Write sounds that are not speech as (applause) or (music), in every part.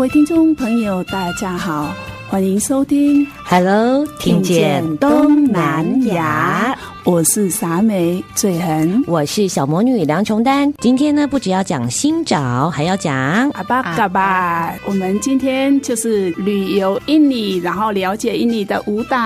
位听众朋友，大家好，欢迎收听 Hello，听见东南亚。我是傻美嘴痕，我是小魔女梁琼丹。今天呢，不只要讲新找，还要讲阿巴嘎巴。我们今天就是旅游印尼，然后了解印尼的舞蹈。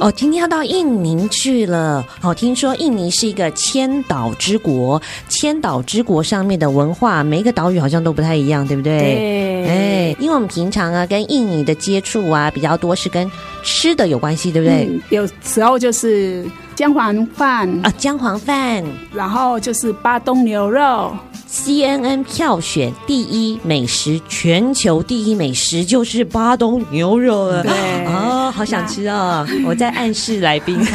哦，今天要到印尼去了。哦，听说印尼是一个千岛之国，千岛之国上面的文化，每一个岛屿好像都不太一样，对不对？对。哎，因为我们平常啊，跟印尼的接触啊比较多，是跟吃的有关系，对不对？嗯，有时候就是。姜黄饭啊，姜黄饭，然后就是巴东牛肉。CNN 票选第一美食，全球第一美食就是巴东牛肉了。对，哦，好想吃哦！(laughs) 我在暗示来宾。(laughs)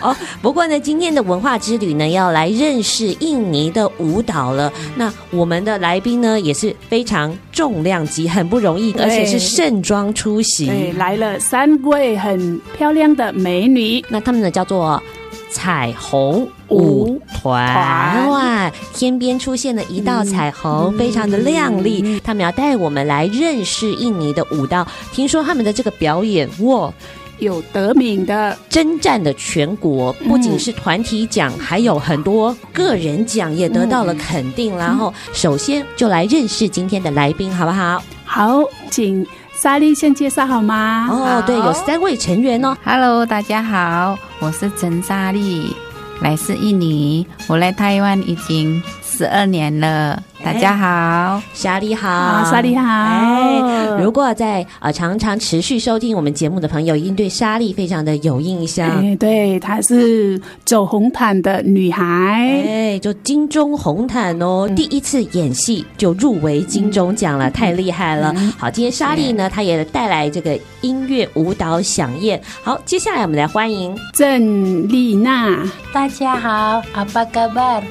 哦，不过呢，今天的文化之旅呢，要来认识印尼的舞蹈了。那我们的来宾呢，也是非常重量级，很不容易，而且是盛装出席。对，来了三位很漂亮的美女，那他们呢叫做。彩虹舞团哇，天边出现了一道彩虹，嗯、非常的亮丽。嗯、他们要带我们来认识印尼的舞蹈。听说他们的这个表演哇，有得名的，征战的全国，不仅是团体奖，嗯、还有很多个人奖也得到了肯定。嗯、然后，首先就来认识今天的来宾，好不好？好，请。莎莉先介绍好吗？哦，好对，有三位成员哦。Hello，大家好，我是陈莎莉，来自印尼，我来台湾已经十二年了。大家好，莎莉好，莎莉好。哎，如果在呃常常持续收听我们节目的朋友，一定对莎莉非常的有印象。哎，对，她是走红毯的女孩，哎，就金钟红毯哦，第一次演戏就入围金钟奖了，太厉害了。好，今天莎莉呢，她也带来这个音乐舞蹈响宴。好，接下来我们来欢迎郑丽娜。大家好，阿巴嘎巴。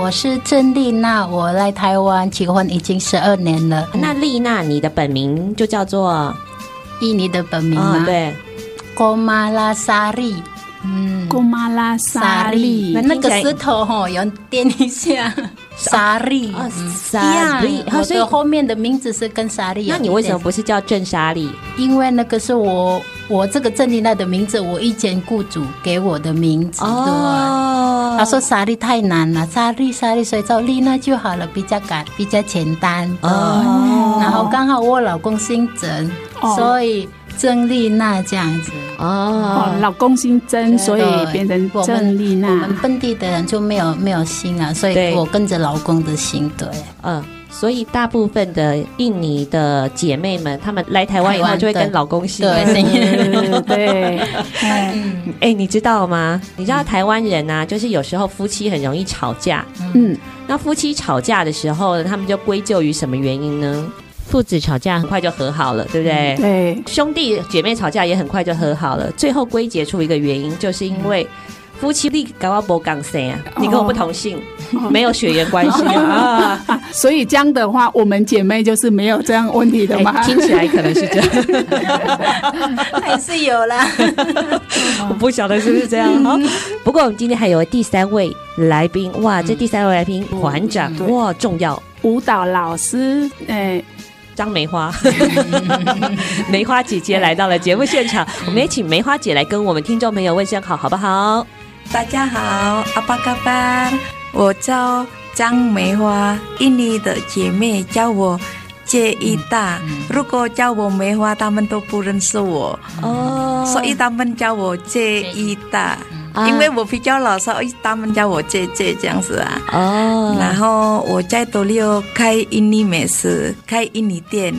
我是郑丽娜，我来台湾结婚已经十二年了。那丽娜，你的本名就叫做印尼的本名吗？哦、对，Komalasari。嗯，Komalasari。那个石头哈，要点一下。莎莉，莎莉，我的后面的名字是跟莎莉。那你为什么不是叫郑莎莉？因为那个是我，我这个郑丽娜的名字，我以前雇主给我的名字。哦，他说莎莉太难了，莎莉莎莉，所以叫丽娜就好了，比较简，比较简单。哦，然后刚好我老公姓郑，所以。郑丽娜这样子哦，老公姓曾，所以变成郑丽娜。我们本地的人就没有没有姓啊，所以我跟着老公的姓。对，嗯，所以大部分的印尼的姐妹们，她们来台湾以后就会跟老公姓。对对，嗯，哎，你知道吗？你知道台湾人啊，就是有时候夫妻很容易吵架。嗯，那夫妻吵架的时候呢，他们就归咎于什么原因呢？父子吵架很快就和好了，对不对？对，兄弟姐妹吵架也很快就和好了。最后归结出一个原因，就是因为夫妻力高阿伯港生啊，你跟我不同姓，没有血缘关系啊。(laughs) 所以这样的话，我们姐妹就是没有这样问题的吗？听起来可能是这样，(laughs) 还是有啦。(laughs) 我不晓得是不是这样。不过我们今天还有第三位来宾，哇，这第三位来宾团长哇，重要舞蹈老师，哎。张梅花，(laughs) 梅花姐姐来到了节目现场，我们也请梅花姐来跟我们听众朋友问声好，好不好？大家好，阿巴嘎巴，我叫张梅花，印尼的姐妹叫我接一大。如果叫我梅花，他们都不认识我哦，所以他们叫我接一大。因为我比较老，实他们叫我姐姐这样子啊。哦，然后我在斗六开印尼美食，开印尼店。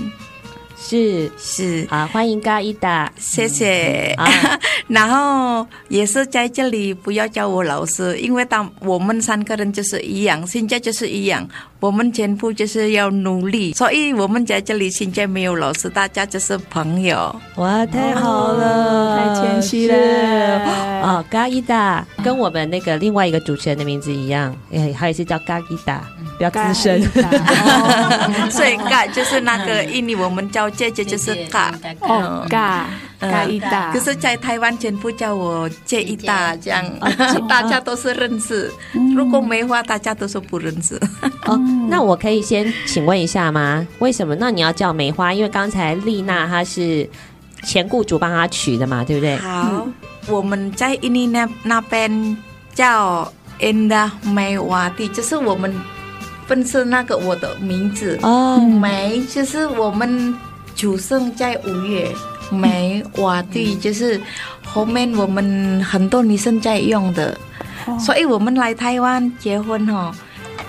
是是啊，欢迎嘎伊达，谢谢。嗯、(laughs) 然后也是在这里，不要叫我老师，因为当我们三个人就是一样，现在就是一样，我们全部就是要努力，所以我们在这里现在没有老师，大家就是朋友。哇，太好了，太谦虚了。哦，嘎伊达跟我们那个另外一个主持人的名字一样，哎，他也是叫嘎伊达。比较资深，(laughs) 所以嘎就是那个印尼我们叫姐姐就是嘎哦嘎嘎伊达，可是在台湾全部叫我姐伊达这样，大家都是认识。如果没话，大家都说不认识。哦，那我可以先请问一下吗？为什么？那你要叫梅花？因为刚才丽娜她是前雇主帮她取的嘛，对不对？好，我们在印尼那那边叫 Endah Maewati，就是我们。分是那个我的名字哦，梅就是我们出生在五月，梅瓦蒂就是后面我们很多女生在用的，所以我们来台湾结婚哈，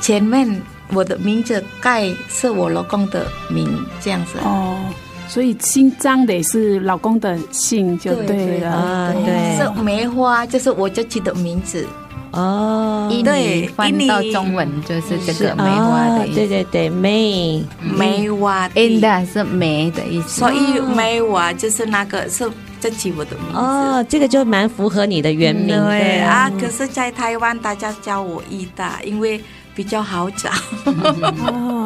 前面我的名字盖是我老公的名这样子。哦，所以姓张的是老公的姓就对了，对，是梅花就是我自己的名字。哦，对，翻到中文就是这个梅花的意思。对对对，梅梅花，Endah 是梅的意思。所以梅花就是那个是这起我的名字。哦，这个就蛮符合你的原名。对啊，可是，在台湾大家叫我伊达，因为。比较好找，(laughs)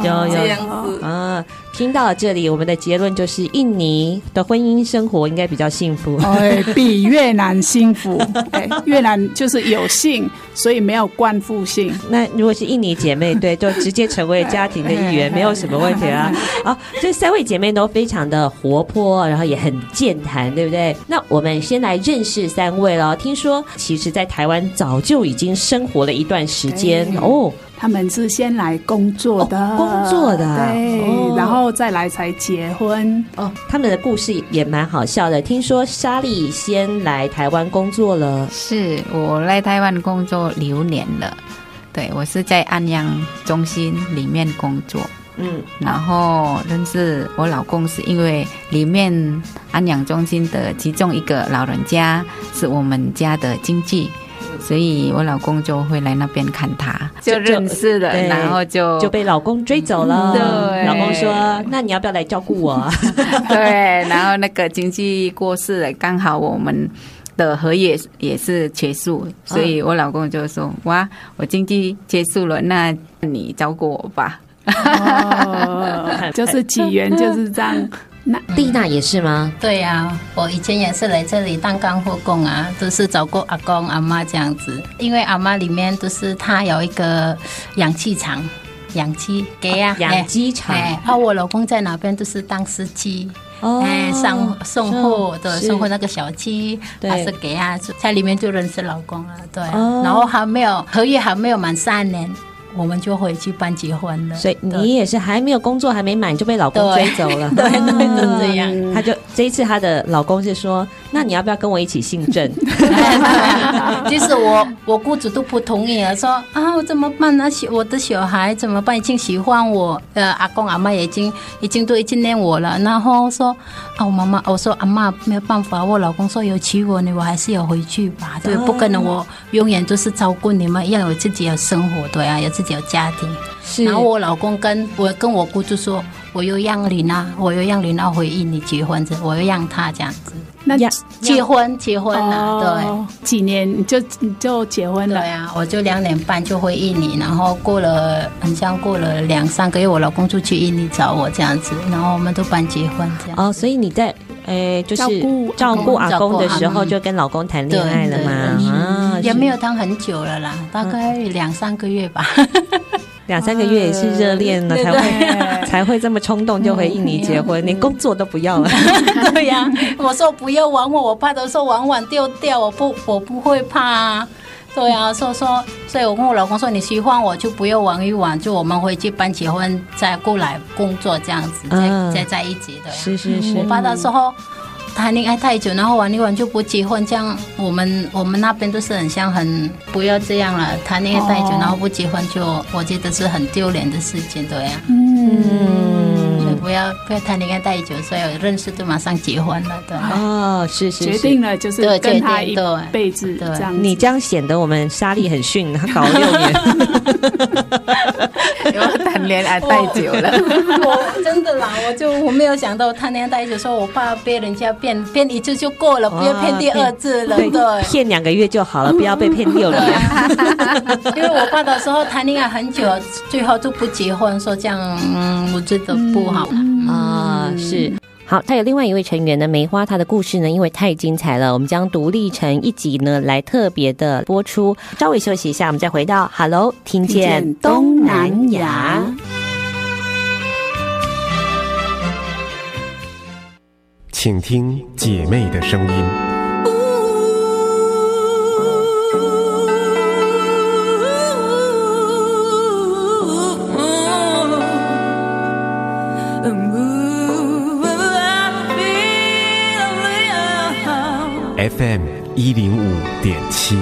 有有这样子啊！听到了这里，我们的结论就是，印尼的婚姻生活应该比较幸福，哎，比越南幸福。(laughs) 哎，越南就是有姓，所以没有冠夫性。那如果是印尼姐妹，对，就直接成为家庭的一员，没有什么问题啊。好，这三位姐妹都非常的活泼，然后也很健谈，对不对？那我们先来认识三位了。听说，其实，在台湾早就已经生活了一段时间哦。他们是先来工作的，哦、工作的，对，哦、然后再来才结婚。哦，他们的故事也蛮好笑的。听说莎莉先来台湾工作了，是我来台湾工作六年了。对，我是在安养中心里面工作，嗯，然后认识我老公是因为里面安养中心的其中一个老人家是我们家的亲戚。所以我老公就会来那边看他，就认识了，然后就就被老公追走了。对，老公说：“那你要不要来照顾我？” (laughs) 对，然后那个经济过世了，刚好我们的合约也是结束，所以我老公就说：“哇，我经济结束了，那你照顾我吧。”哦，(laughs) 就是起源就是这样。那丽娜也是吗？对呀、啊，我以前也是来这里当干货工啊，都是找过阿公阿妈这样子。因为阿妈里面都是她有一个氧气厂，氧气给呀，养鸡场。哎，啊，我老公在哪边都是当司机，哦，哎，送送货的，送货那个小鸡，他是给呀，在里面就认识老公了，对。哦、然后还没有合约还没有满三年。我们就回去办结婚了，所以你也是还没有工作，还没满就被老公追走了，(laughs) 对，这样。他就这一次，他的老公是说：“那你要不要跟我一起姓郑？” (laughs) (laughs) 其实我我雇主都不同意啊，说啊，我怎么办呢？小我的小孩怎么办？已经喜欢我，呃，阿公阿妈也已经已经都已经念我了，然后说啊，我妈妈我说阿妈没有办法，我老公说有娶我呢，我还是要回去吧，对，不可能我永远都是照顾你们，要有自己的生活，对啊，有自己。有家庭，是。然后我老公跟我跟我姑就说，我又让林娜，我又让林娜回印尼结婚，我又让他这样子。那结婚结婚了，哦、对，几年就就结婚了呀？我就两年半就回印尼，然后过了很像过了两三个月，我老公就去印尼找我这样子，然后我们都办结婚这样。哦，所以你在。哎，就是照顾阿公的时候，就跟老公谈恋爱了嘛？啊，也没有谈很久了啦，大概两三个月吧。(laughs) (laughs) (laughs) 两三个月也是热恋了，才会才会这么冲动就回印尼结婚，连工作都不要了。(laughs) 对呀，我说不要玩我，我怕的时候玩玩丢掉，我不我不会怕啊。对啊，所以说，所以我跟我老公说，你喜欢我就不要玩一玩，就我们回去办结婚再过来工作这样子，再再在一起的。是是是。我爸那时候谈恋爱太久，然后玩一玩就不结婚，这样我们我们那边都是很像很不要这样了，谈恋爱太久然后不结婚就我觉得是很丢脸的事情，对呀。嗯。不要不要谈恋爱太久，所以我认识就马上结婚了，对。哦，是是，决定了就是跟他一辈子这样。你这样显得我们莎莉很逊，他搞了六年，(laughs) 因为谈恋爱太久了。(laughs) 我真的啦，我就我没有想到谈恋爱太久，说我怕被人家骗骗一次就过了，不要骗第二次了，对。骗两个月就好了，不要被骗六年。(laughs) 因为我爸的时候谈恋爱很久，最后就不结婚，说这样，嗯，我觉得不好。啊，是好，他有另外一位成员呢，梅花，他的故事呢，因为太精彩了，我们将独立成一集呢，来特别的播出。稍微休息一下，我们再回到 Hello，听见东南亚，请听姐妹的声音。FM 一零五点七。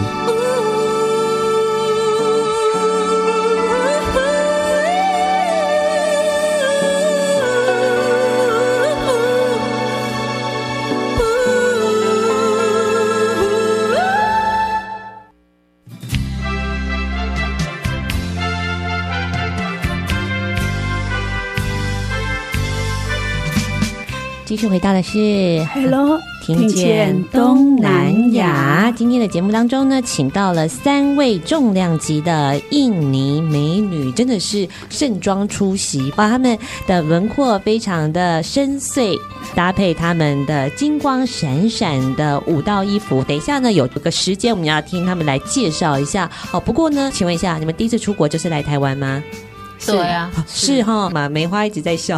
继续回到的是 Hello。听见东南亚，今天的节目当中呢，请到了三位重量级的印尼美女，真的是盛装出席，哇，她们的轮廓非常的深邃，搭配她们的金光闪闪的舞蹈衣服。等一下呢，有个时间我们要听他们来介绍一下。哦，不过呢，请问一下，你们第一次出国就是来台湾吗？对啊，是哈，马梅花一直在笑，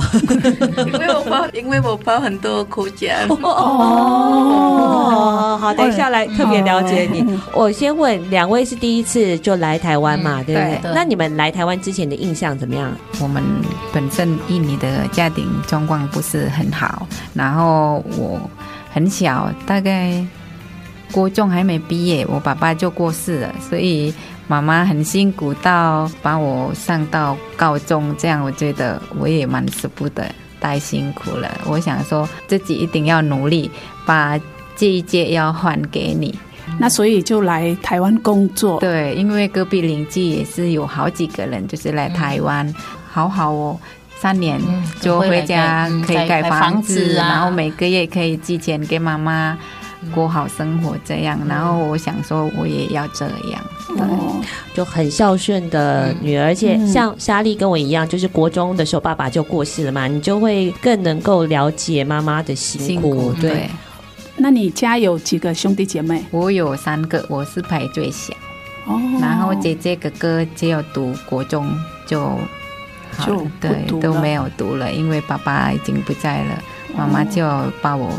因为我包，因为我包很多国家。(laughs) 哦，好，等一下来特别了解你。我先问两位是第一次就来台湾嘛？对不对？那你们来台湾之前的印象怎么样？我们本身印尼的家庭状况不是很好，然后我很小，大概国中还没毕业，我爸爸就过世了，所以。妈妈很辛苦到把我上到高中，这样我觉得我也蛮舍不得，太辛苦了。我想说自己一定要努力，把这一届要还给你。那所以就来台湾工作。对，因为隔壁邻居也是有好几个人，就是来台湾，嗯、好好哦，三年就回家可以盖房子，然后每个月可以寄钱给妈妈。过好生活这样，然后我想说我也要这样，对，就很孝顺的女儿，而且像莎莉跟我一样，就是国中的时候爸爸就过世了嘛，你就会更能够了解妈妈的辛苦，对。那你家有几个兄弟姐妹？我有三个，我是排最小，哦，然后姐姐哥哥只有读国中就就，对，都没有读了，因为爸爸已经不在了，妈妈就把我。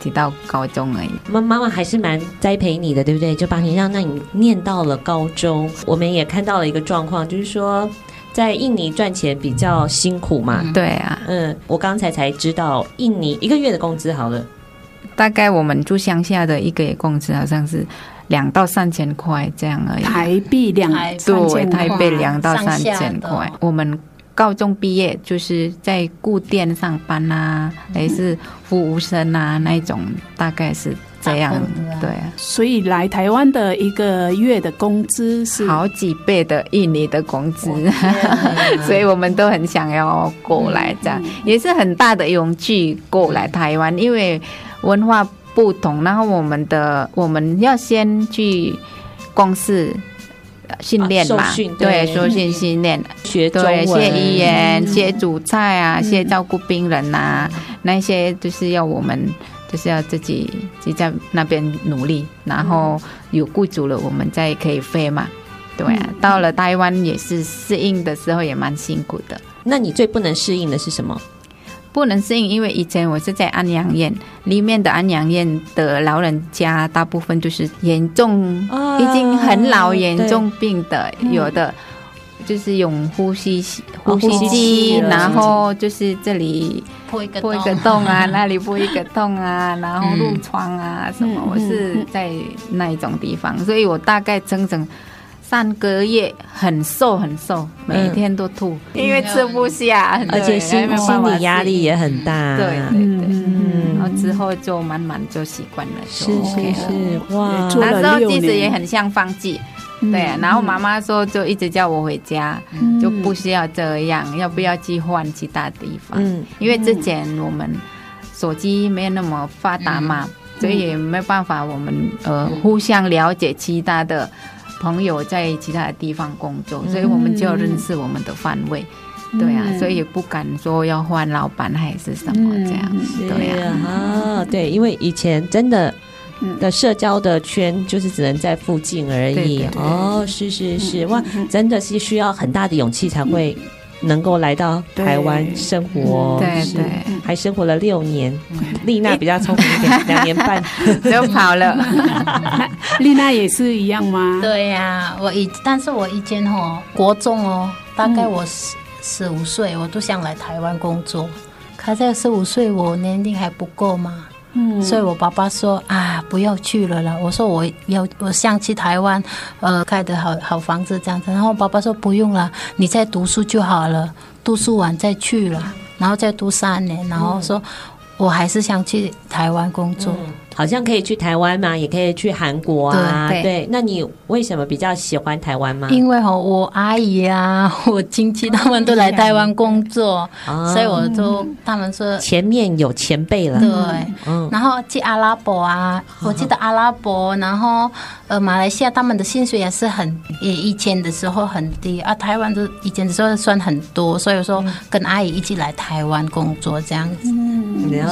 提到高中而已，妈妈妈还是蛮栽培你的，对不对？就把你让那你念到了高中。我们也看到了一个状况，就是说在印尼赚钱比较辛苦嘛。嗯、对啊，嗯，我刚才才知道，印尼一个月的工资好了，大概我们住乡下的一个月工资好像是两到三千块这样而已。台币两对，台币两到三千块，我们。高中毕业就是在固店上班啊，还是服务生啊那种，大概是这样。对啊，所以来台湾的一个月的工资是好几倍的印尼的工资，(laughs) 所以我们都很想要过来，这样也是很大的勇气过来台湾，因为文化不同，然后我们的我们要先去公司。训练嘛，啊、对，受训训练，学对，学语言，学煮菜啊，学照顾病人啊，嗯、那些就是要我们，就是要自己就在那边努力，然后有雇主了，我们再可以飞嘛。对到了台湾也是适应的时候也蛮辛苦的。那你最不能适应的是什么？不能适应，因为以前我是在安养院里面的安养院的老人家，大部分就是严重，已经很老、严重病的，有的就是用呼吸呼吸机，然后就是这里破一个破一个洞。啊，(laughs) 那里破一个洞啊，(laughs) 然后褥疮啊什么，我是在那一种地方，所以我大概整整。三个月很瘦很瘦，每天都吐，嗯、因为吃不下，而且心心理压力也很大。对对对，嗯，然后之后就慢慢就习惯了，是是是，哇，那时候其实也很像放弃，嗯、对。然后妈妈说，就一直叫我回家，嗯、就不需要这样，要不要去换其他地方？嗯，因为之前我们手机没有那么发达嘛，嗯、所以也没办法，我们呃互相了解其他的。朋友在其他的地方工作，所以我们就要认识我们的范围，嗯、对啊，所以也不敢说要换老板还是什么这样，嗯、对啊，啊，对，因为以前真的的社交的圈就是只能在附近而已，对对对。哦，是是是，哇，真的是需要很大的勇气才会。能够来到台湾生活，对对，还生活了六年。丽娜比较聪明一点，(laughs) 两年半就跑了。(laughs) 丽娜也是一样吗？对呀，我以但是我以前哦，国中哦，大概我十十五岁，我都想来台湾工作。可是十五岁我年龄还不够嘛。嗯，所以我爸爸说啊，不要去了啦。我说我要，我想去台湾，呃，盖的好好房子这样子。然后爸爸说不用了，你再读书就好了，读书完再去了，然后再读三年。然后说，我还是想去台湾工作。嗯好像可以去台湾嘛，也可以去韩国啊。对，对，那你为什么比较喜欢台湾吗？因为哈，我阿姨啊，(laughs) 我亲戚他们都来台湾工作，哦、所以我就他们说前面有前辈了。对，嗯、然后去阿拉伯啊，我记得阿拉伯，然后呃，马来西亚他们的薪水也是很，也以前的时候很低啊，台湾的以前的时候算很多，所以说跟阿姨一起来台湾工作这样子。嗯，了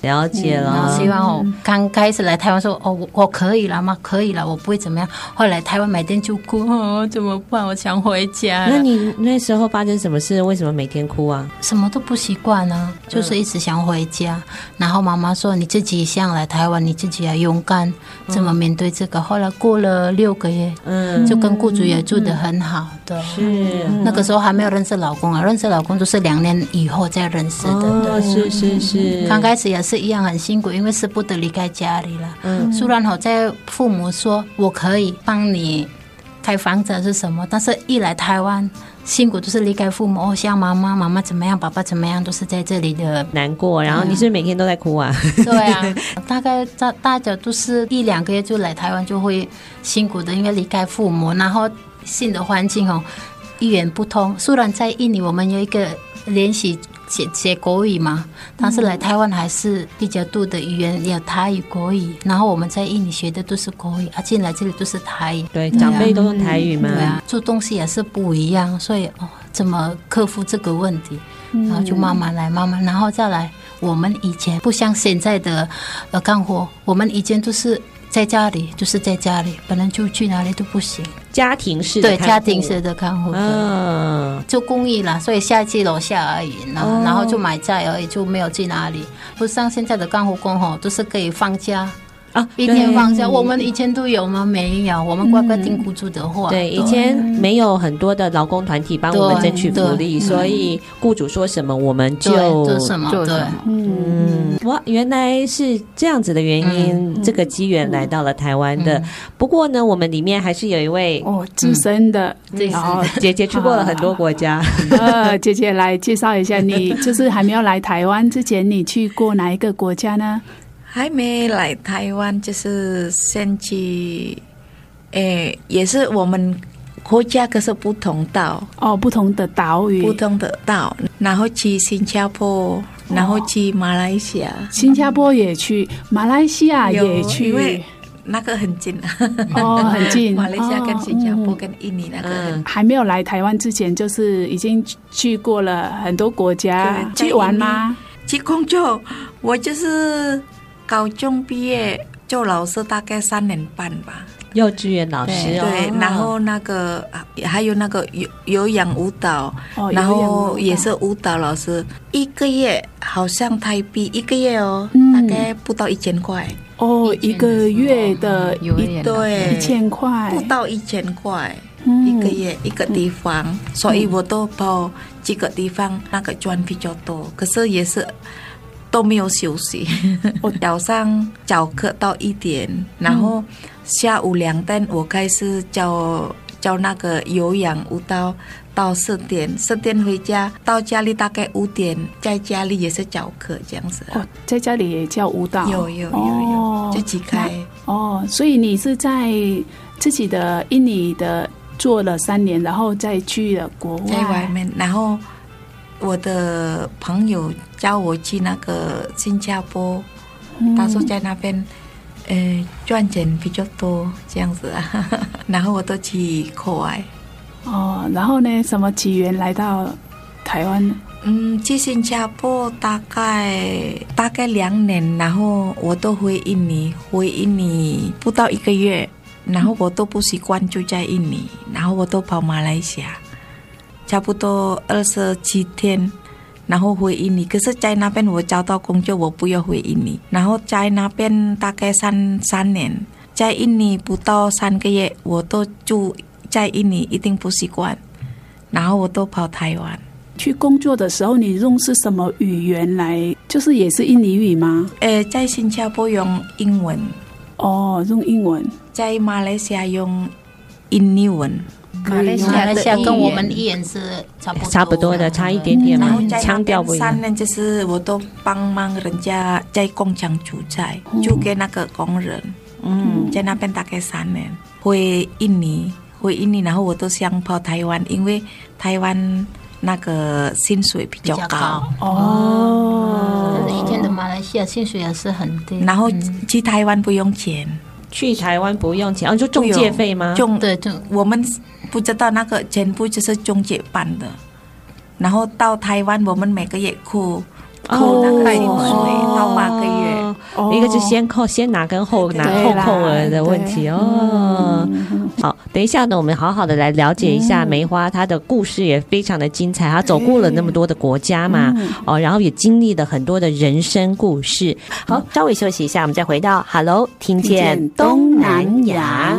解，了解了。希望我。刚开始来台湾说哦，我我可以了吗？可以了，我不会怎么样。后来台湾每天就哭，哦，怎么办？我想回家。那你那时候发生什么事？为什么每天哭啊？什么都不习惯呢，就是一直想回家。嗯、然后妈妈说：“你自己想来台湾，你自己要勇敢，怎么面对这个？”嗯、后来过了六个月，嗯，就跟雇主也住得很好。的，是、嗯、那个时候还没有认识老公啊，认识老公都是两年以后再认识的。哦，是是是。刚开始也是一样很辛苦，因为舍不得离开家里了。嗯，虽然好在父母说我可以帮你开房子是什么，但是一来台湾辛苦就是离开父母，哦，像妈妈妈妈怎么样，爸爸怎么样，都是在这里的难过。然后你是每天都在哭啊？(laughs) 对啊，大概大大家都是一两个月就来台湾就会辛苦的，因为离开父母，然后新的环境哦，一言不通。虽然在印尼我们有一个联系。写写国语嘛，但是来台湾还是比较多的语言有台语、国语，然后我们在印尼学的都是国语，啊，进来这里都是台语。对，长辈都用台语嘛。对啊，做东西也是不一样，所以哦，怎么克服这个问题？然后就慢慢来，慢慢，然后再来。我们以前不像现在的呃干活，我们以前都是。在家里就是在家里，本来就去哪里都不行。家庭式的对家庭式的看护，嗯，就公益啦，所以下去楼下而已，然后然后就买菜而已，就没有去哪里。不像现在的看护工吼，都是可以放假。啊，一天放假，我们以前都有吗？没有，我们乖乖听雇主的话。对，以前没有很多的劳工团体帮我们争取福利，所以雇主说什么我们就做什么。对，嗯，哇，原来是这样子的原因，这个机缘来到了台湾的。不过呢，我们里面还是有一位哦资深的，然后姐姐去过了很多国家。(laughs) 呃，姐姐来介绍一下，你就是还没有来台湾之前，你去过哪一个国家呢？还没来台湾，就是先去，诶，也是我们国家可是不同岛。哦，不同的岛屿，不同的岛，然后去新加坡，然后去马来西亚，新加坡也去，马来西亚也去，因为那个很近。啊，哦，很近，(laughs) 马来西亚跟新加坡跟印尼那个，还没有来台湾之前，就是已经去过了很多国家，去玩吗？去工作，我就是。高中毕业做老师大概三年半吧，幼稚园老师哦，对，然后那个还有那个有有氧舞蹈，哦然后也是舞蹈老师，一个月好像台币一个月哦，嗯。大概不到一千块。哦，一个月的有一对一千块，不到一千块。嗯。一个月一个地方，所以我都跑几个地方，那个赚比较多。可是也是都没有休息，(laughs) 我早上教课到一点，然后下午两点我开始教教那个有氧舞蹈到四点，四点回家，到家里大概五点，在家里也是教课这样子。哦，在家里也教舞蹈，有有有有，哦自己开。哦，所以你是在自己的印尼的。做了三年，然后再去了国外，在外面。然后我的朋友叫我去那个新加坡，嗯、他说在那边，呃，赚钱比较多，这样子啊。(laughs) 然后我都去国外。哦，然后呢？什么机缘来到台湾？嗯，去新加坡大概大概两年，然后我都回印尼，回印尼不到一个月。然后我都不习惯住在印尼，然后我都跑马来西亚，差不多二十七天，然后回印尼。可是，在那边我找到工作，我不要回印尼。然后在那边大概三三年，在印尼不到三个月，我都住在印尼，一定不习惯。然后我都跑台湾去工作的时候，你用是什么语言来？就是也是印尼语吗？呃，在新加坡用英文。哦，用英文。在马来西亚用印尼文，马来西亚的语言跟我们语言是差不多差不多的，差一点点嘛，腔调不一样。三年就是我都帮忙人家在工厂煮菜，就给那个工人。嗯，在那边大概三年，回印尼，回印尼，然后我都想跑台湾，因为台湾那个薪水比较高。哦，以前的马来西亚薪水也是很低。然后去台湾不用钱。去台湾不用钱，哦，就中介费吗？中对，中我们不知道那个全部就是中介办的，然后到台湾我们每个月扣扣那个薪水到八个月，哦、一个是先扣先拿跟后拿后扣额的问题哦。好，等一下呢，我们好好的来了解一下梅花，她的故事也非常的精彩，她走过了那么多的国家嘛，哦，然后也经历了很多的人生故事。好，稍微休息一下，我们再回到 Hello，听见东南亚。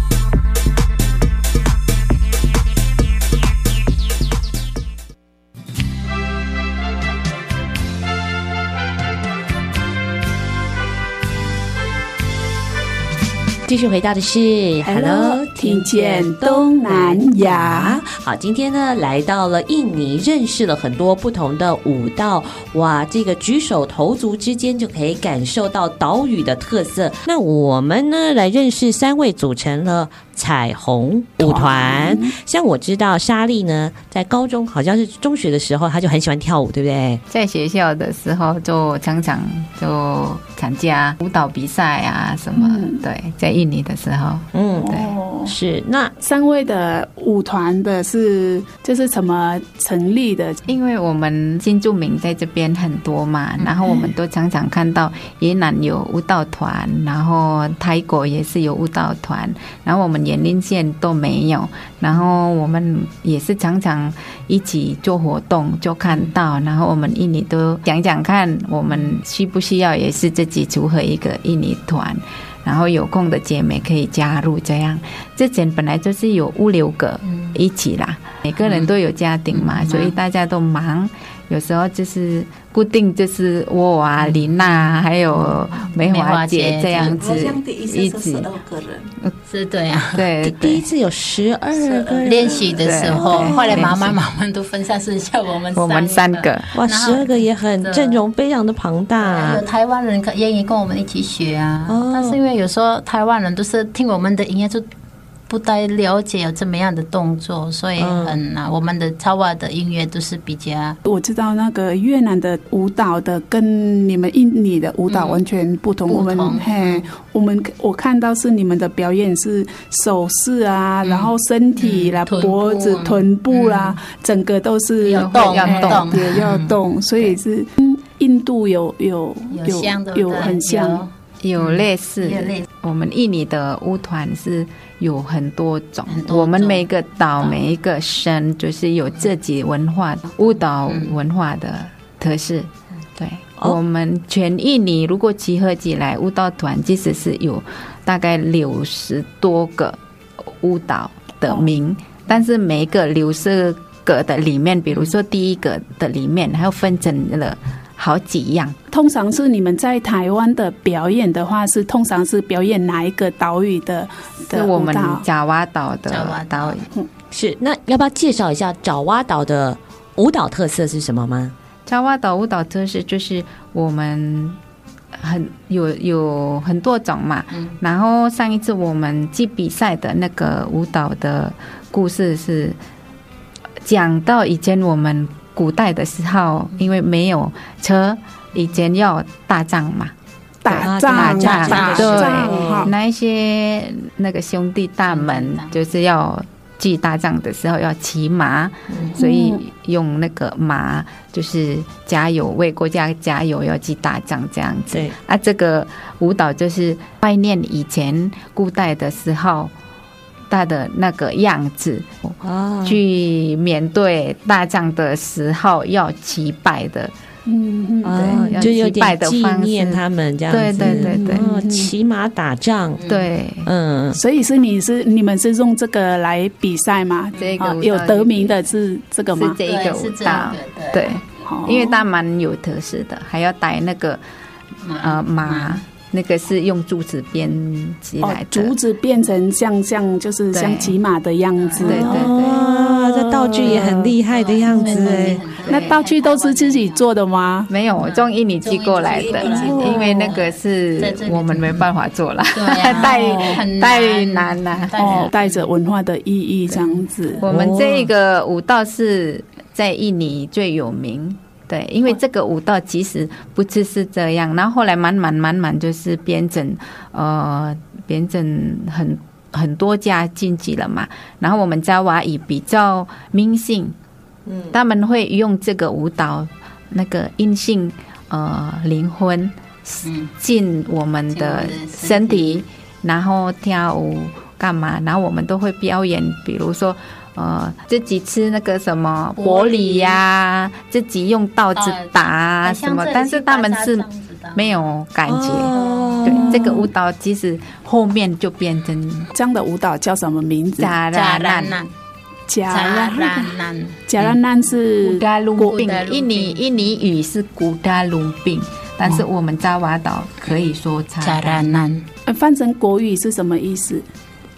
继续回到的是 Hello，听见东南亚。好，今天呢来到了印尼，认识了很多不同的舞蹈。哇，这个举手投足之间就可以感受到岛屿的特色。那我们呢来认识三位组成了彩虹舞团。像我知道莎莉呢，在高中好像是中学的时候，她就很喜欢跳舞，对不对？在学校的时候就常常就参加舞蹈比赛啊什么。嗯、对，在印尼的时候，嗯，对，哦、是那三位的舞团的是这、就是怎么成立的？因为我们新住民在这边很多嘛，然后我们都常常看到越南有舞蹈团，然后泰国也是有舞蹈团，然后我们员林县都没有，然后我们也是常常一起做活动，就看到，然后我们印尼都讲讲看，我们需不需要也是自己组合一个印尼团。然后有空的姐妹可以加入，这样。之前本来就是有五六个一起啦，每个人都有家庭嘛，所以大家都忙，有时候就是固定就是我啊、林娜还有梅华姐这样子一起。是对啊，对，第一次有十二个练习的时候，后来妈妈妈妈都分散，剩下我们我们三个，哇，十二个也很阵容非常的庞大，有台湾人可愿意跟我们一起学啊，但是因为有时候台湾人都是听我们的音乐就。不太了解有这么样的动作，所以很难。我们的超瓦的音乐都是比较，我知道那个越南的舞蹈的跟你们印尼的舞蹈完全不同。我们嘿，我们我看到是你们的表演是手势啊，然后身体啦、脖子、臀部啦，整个都是要动，要动，也要动，所以是印度有有有有很像。有类似，我们印尼的舞团是有很多种。我们每个岛、每一个省，就是有自己文化舞蹈文化的特色。对，我们全印尼如果集合起来，舞蹈团其实是有大概六十多个舞蹈的名，但是每个六十个的里面，比如说第一个的里面，还有分成了。好几样，通常是你们在台湾的表演的话，是通常是表演哪一个岛屿的？是我们爪哇岛的爪哇岛屿。是，那要不要介绍一下爪哇岛的舞蹈特色是什么吗？爪哇岛舞蹈特色就是我们很有有很多种嘛。嗯、然后上一次我们去比赛的那个舞蹈的故事是讲到以前我们。古代的时候，因为没有车，以前要打仗嘛，打仗，打仗，对，那一些那个兄弟大们就是要去打仗的时候要骑马，所以用那个马就是加油，为国家加油，要去打仗这样子。啊，这个舞蹈就是怀念以前古代的时候。他的那个样子，去面对大仗的时候要击败的，嗯，对，就有点纪念他们这样子，对对对对，骑马打仗，对，嗯，所以是你是你们是用这个来比赛吗？这个有得名的是这个吗？是这一个舞蹈，对，因为大蛮有特色的，还要带那个呃马。那个是用竹子编起来的，竹子变成像像就是像骑马的样子，对对对，这道具也很厉害的样子哎。那道具都是自己做的吗？没有，我从印尼寄过来的，因为那个是我们没办法做了，太太 (laughs) 难。了。哦，带着文化的意义这样子。我们这个舞蹈是在印尼最有名。对，因为这个舞蹈其实不只是这样，然后后来慢慢慢慢就是编整，呃，编整很很多家晋级了嘛。然后我们家娃也比较迷信，嗯，他们会用这个舞蹈那个阴性呃灵魂进我们的身体，然后跳舞干嘛？然后我们都会表演，比如说。呃，自己吃那个什么玻璃呀、啊，自己用刀子打、啊、什么，但是他们是没有感觉。哦、对，这个舞蹈其实后面就变成这样的舞蹈叫什么名字？加拉南，加拉南，加拉南是古达鲁宾，印尼印尼语是古达鲁宾，但是我们爪哇岛可以说加拉兰。翻成国语是什么意思？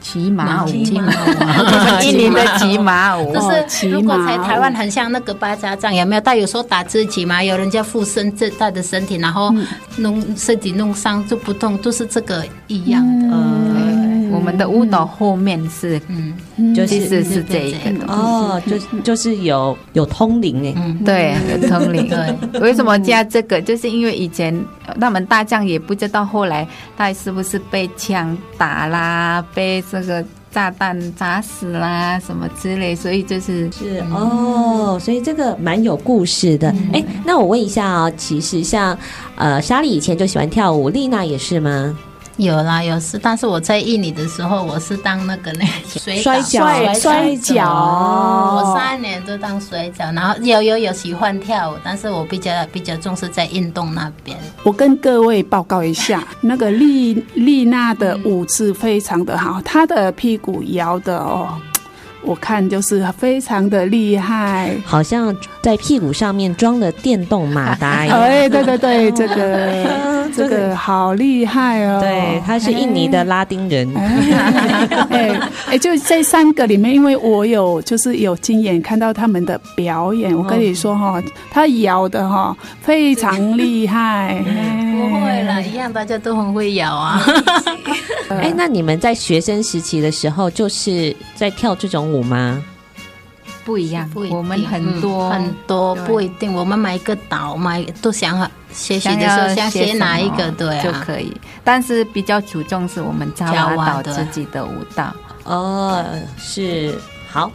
骑马舞，骑马舞，(laughs) 印尼的骑马舞，就是如果在台湾很像那个八家将，有没有？但有时候打自己嘛，有人家附身这他的身体，然后弄身体弄伤就不动，都是这个一样的。我们的舞蹈后面是，嗯，就是是这一个哦，就就是有有通灵哎，对，有通灵。对，为什么加这个？就是因为以前他们大将也不知道后来他是不是被枪打啦，被这个炸弹炸死啦什么之类，所以就是是哦，所以这个蛮有故事的。哎，那我问一下哦，其实像呃莎莉以前就喜欢跳舞，丽娜也是吗？有啦，有是，但是我在印尼的时候，我是当那个那摔跤摔跤，我三年都当摔跤，然后有有有喜欢跳舞，但是我比较比较重视在运动那边。我跟各位报告一下，(laughs) 那个丽丽娜的舞姿非常的好，她的屁股摇的哦，我看就是非常的厉害，好像在屁股上面装了电动马达一样。(laughs) 哎，对对对，这个。啊，(laughs) 这个好厉害哦！对，他是印尼的拉丁人。哎 (laughs) 哎，就这三个里面，因为我有就是有亲眼看到他们的表演，我跟你说哈，他摇的哈非常厉害。不会啦，一样，大家都很会摇啊。(laughs) 哎，那你们在学生时期的时候，就是在跳这种舞吗？不一样，不一我们很多、嗯、很多不一定。我们买一个岛，买都想好学习的时候想学哪一个，对、啊、就可以。但是比较注重是我们教导自己的舞蹈。哦，是好。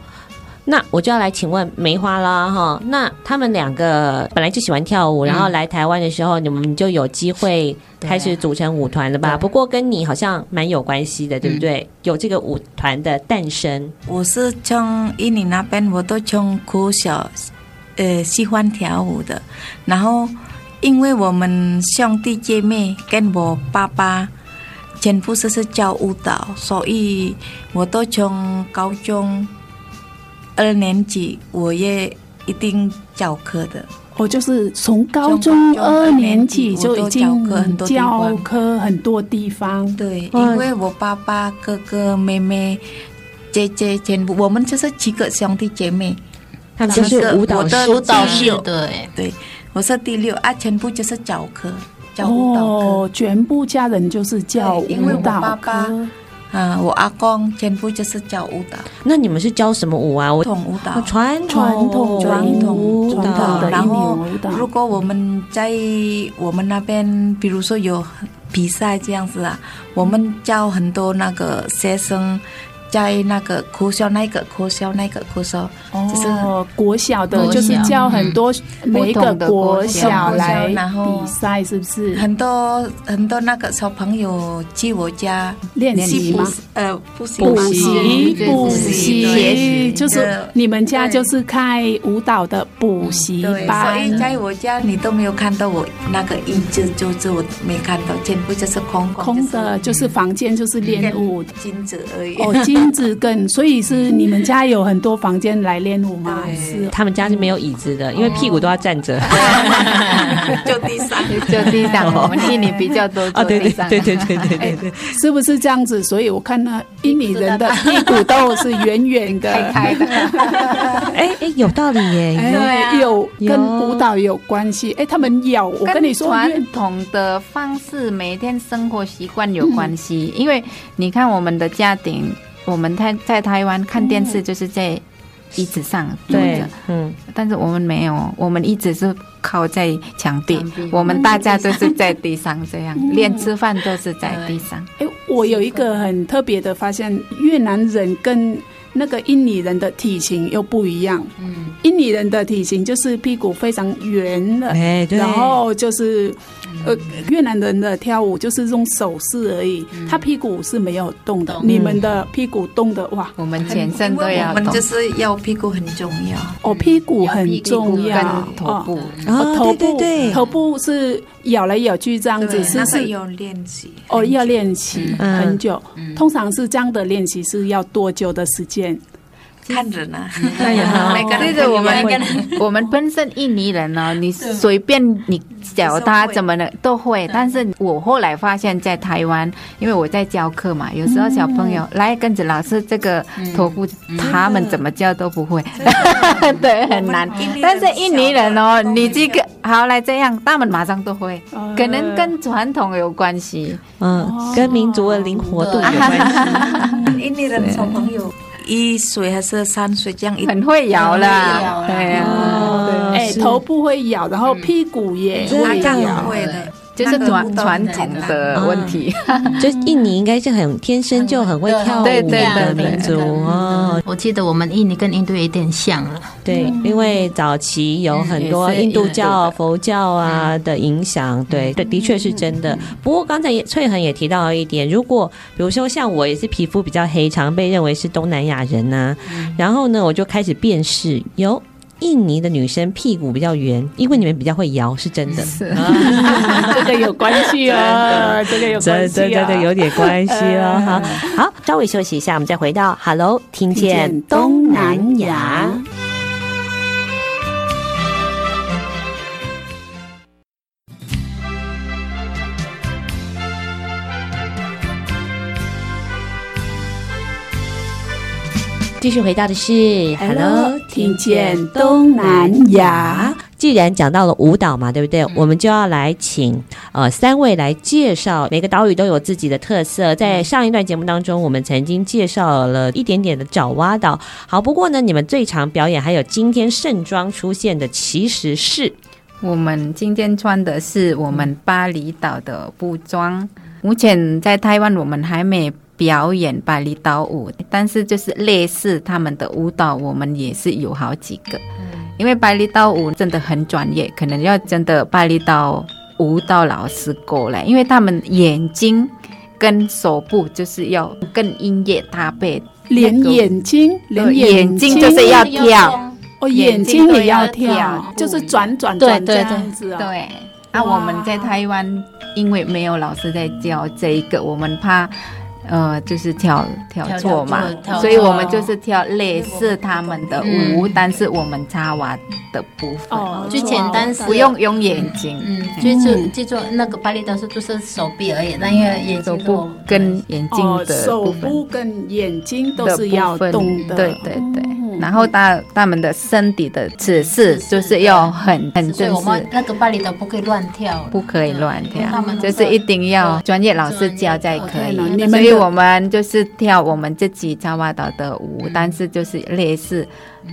那我就要来请问梅花啦哈，那他们两个本来就喜欢跳舞，然后来台湾的时候，你们就有机会开始组成舞团了吧？不过跟你好像蛮有关系的，对不对？有这个舞团的诞生。我是从印尼那边，我都从国小呃喜欢跳舞的，然后因为我们兄弟姐妹跟我爸爸全部是是教舞蹈，所以我都从高中。二年级我也一定教课的，我就是从高中二年级就已经教课很多地方。对，因为我爸爸、哥哥、妹妹、姐姐全部，我们就是七个兄弟姐妹。他们就是舞蹈，舞蹈系的。对，我是第六啊，全部就是教课，教舞蹈课，全部家人就是教舞蹈课。啊，我阿公全部就是教舞蹈。那你们是教什么舞啊？传统舞蹈，传传统传统舞蹈。然后，如果我们在我们那边，比如说有比赛这样子啊，我们教很多那个学生。在那个国小，那个国小，那个国小，就是国小的，就是教很多每一个国小来比赛，是不是？很多很多那个小朋友去我家练习吗？呃，补习，补习，补习，就是你们家就是开舞蹈的补习班。所以在我家你都没有看到我那个椅子，就是我没看到，全部就是空空的，就是房间就是练舞金子而已。哦，金子跟，所以是你们家有很多房间来练舞吗？是他们家是没有椅子的，因为屁股都要站着。(laughs) 就地上，(laughs) 就地上。我们印尼比较多 (laughs) 坐地上。对对对对对对，是不是这样子？所以我看到印尼人的屁股都是圆圆的、开开的。哎哎，有道理耶，有跟舞蹈有关系。哎，他们有，我跟你说，传统的方式，每天生活习惯有关系。因为你看我们的家庭。我们在在台湾看电视就是在椅子上坐着，嗯，但是我们没有，我们一直是靠在墙壁，我们大家都是在地上这样，连吃饭都是在地上。哎，我有一个很特别的发现，越南人跟那个印尼人的体型又不一样。嗯，印尼人的体型就是屁股非常圆的，哎，对，然后就是。呃，越南人的跳舞就是用手势而已，他屁股是没有动的。你们的屁股动的哇，我们全身都要动，我们就是要屁股很重要。哦，屁股很重要，跟头部，头部对，头部是摇来咬去这样子，是是要练习哦，要练习很久。通常是这样的练习是要多久的时间？看着呢，哎呀，(laughs) 对着我们我们本身印尼人呢，你随便你教他怎么的都会。但是我后来发现，在台湾，因为我在教课嘛，有时候小朋友来跟着老师这个托付，他们怎么教都不会，(laughs) 对，很难。但是印尼人哦，你这个好来这样，他们马上都会，可能跟传统有关系，嗯，跟民族的灵活度有关系。(laughs) 印尼人小朋友。一水还是三水这样，很会摇啦，对啊，哎，头部会摇，然后屁股也会摇，会的。就是传传统的问题，(laughs) 就印尼应该是很天生就很会跳舞的民族哦。我记得我们印尼跟印度有点像了，对，因为早期有很多印度教、佛教啊的影响，对，对，的确是真的。不过刚才翠恒也提到了一点，如果比如说像我也是皮肤比较黑，常被认为是东南亚人呐，然后呢，我就开始辨识有。印尼的女生屁股比较圆，因为你们比较会摇，是真的。是，(laughs) 这个有关系哦，这个有关系哦，对对对，有点关系哦。好，好，稍微休息一下，我们再回到 Hello，听见东南亚。继续回到的是 Hello，听见东南亚。既然讲到了舞蹈嘛，对不对？嗯、我们就要来请呃三位来介绍，每个岛屿都有自己的特色。在上一段节目当中，我们曾经介绍了一点点的爪哇岛。好，不过呢，你们最常表演还有今天盛装出现的，其实是我们今天穿的是我们巴厘岛的布装。目前在台湾，我们还没表演巴厘岛舞，但是就是类似他们的舞蹈，我们也是有好几个。因为巴厘岛舞真的很专业，可能要真的巴厘岛舞蹈老师过来，因为他们眼睛跟手部就是要跟音乐搭配，连眼睛，连眼睛就是要跳，哦，眼睛也要跳，就是转转转这样子啊。对，那我们在台湾，因为没有老师在教这一个，我们怕。呃，就是跳跳错嘛，所以我们就是跳类似他们的舞，但是我们插娃的部分哦，最简单是不用用眼睛，嗯，就是记住那个巴厘岛是就是手臂而已，那因为眼睛部跟眼睛的手部跟眼睛都是要动的，对对对。然后他他们的身体的姿势就是要很很正式，我们那个巴厘岛不可以乱跳，不可以乱跳，就是一定要专业老师教才可以，所以。我们就是跳我们自己扎瓦岛的舞，嗯、但是就是类似，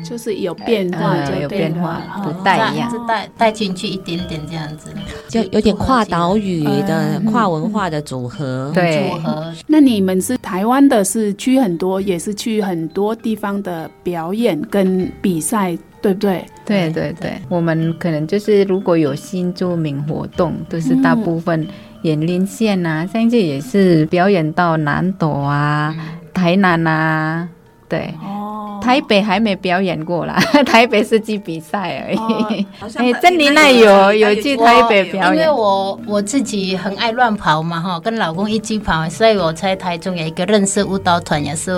就是有变化，就、有变化，不带一样，带带进去一点点这样子，就有点跨岛屿的、嗯、跨文化的组合。对，组合。那你们是台湾的，是去很多，也是去很多地方的表演跟比赛，对不对？对对对，我们可能就是如果有新著名活动，都、就是大部分、嗯。员林县啊，甚至也是表演到南斗啊、台南啊，对，哦、台北还没表演过啦，(laughs) 台北是去比赛而已。哎，珍妮那有有去台北表演？因为我我自己很爱乱跑嘛，哈，跟老公一起跑，所以我在台中有一个认识舞蹈团，也是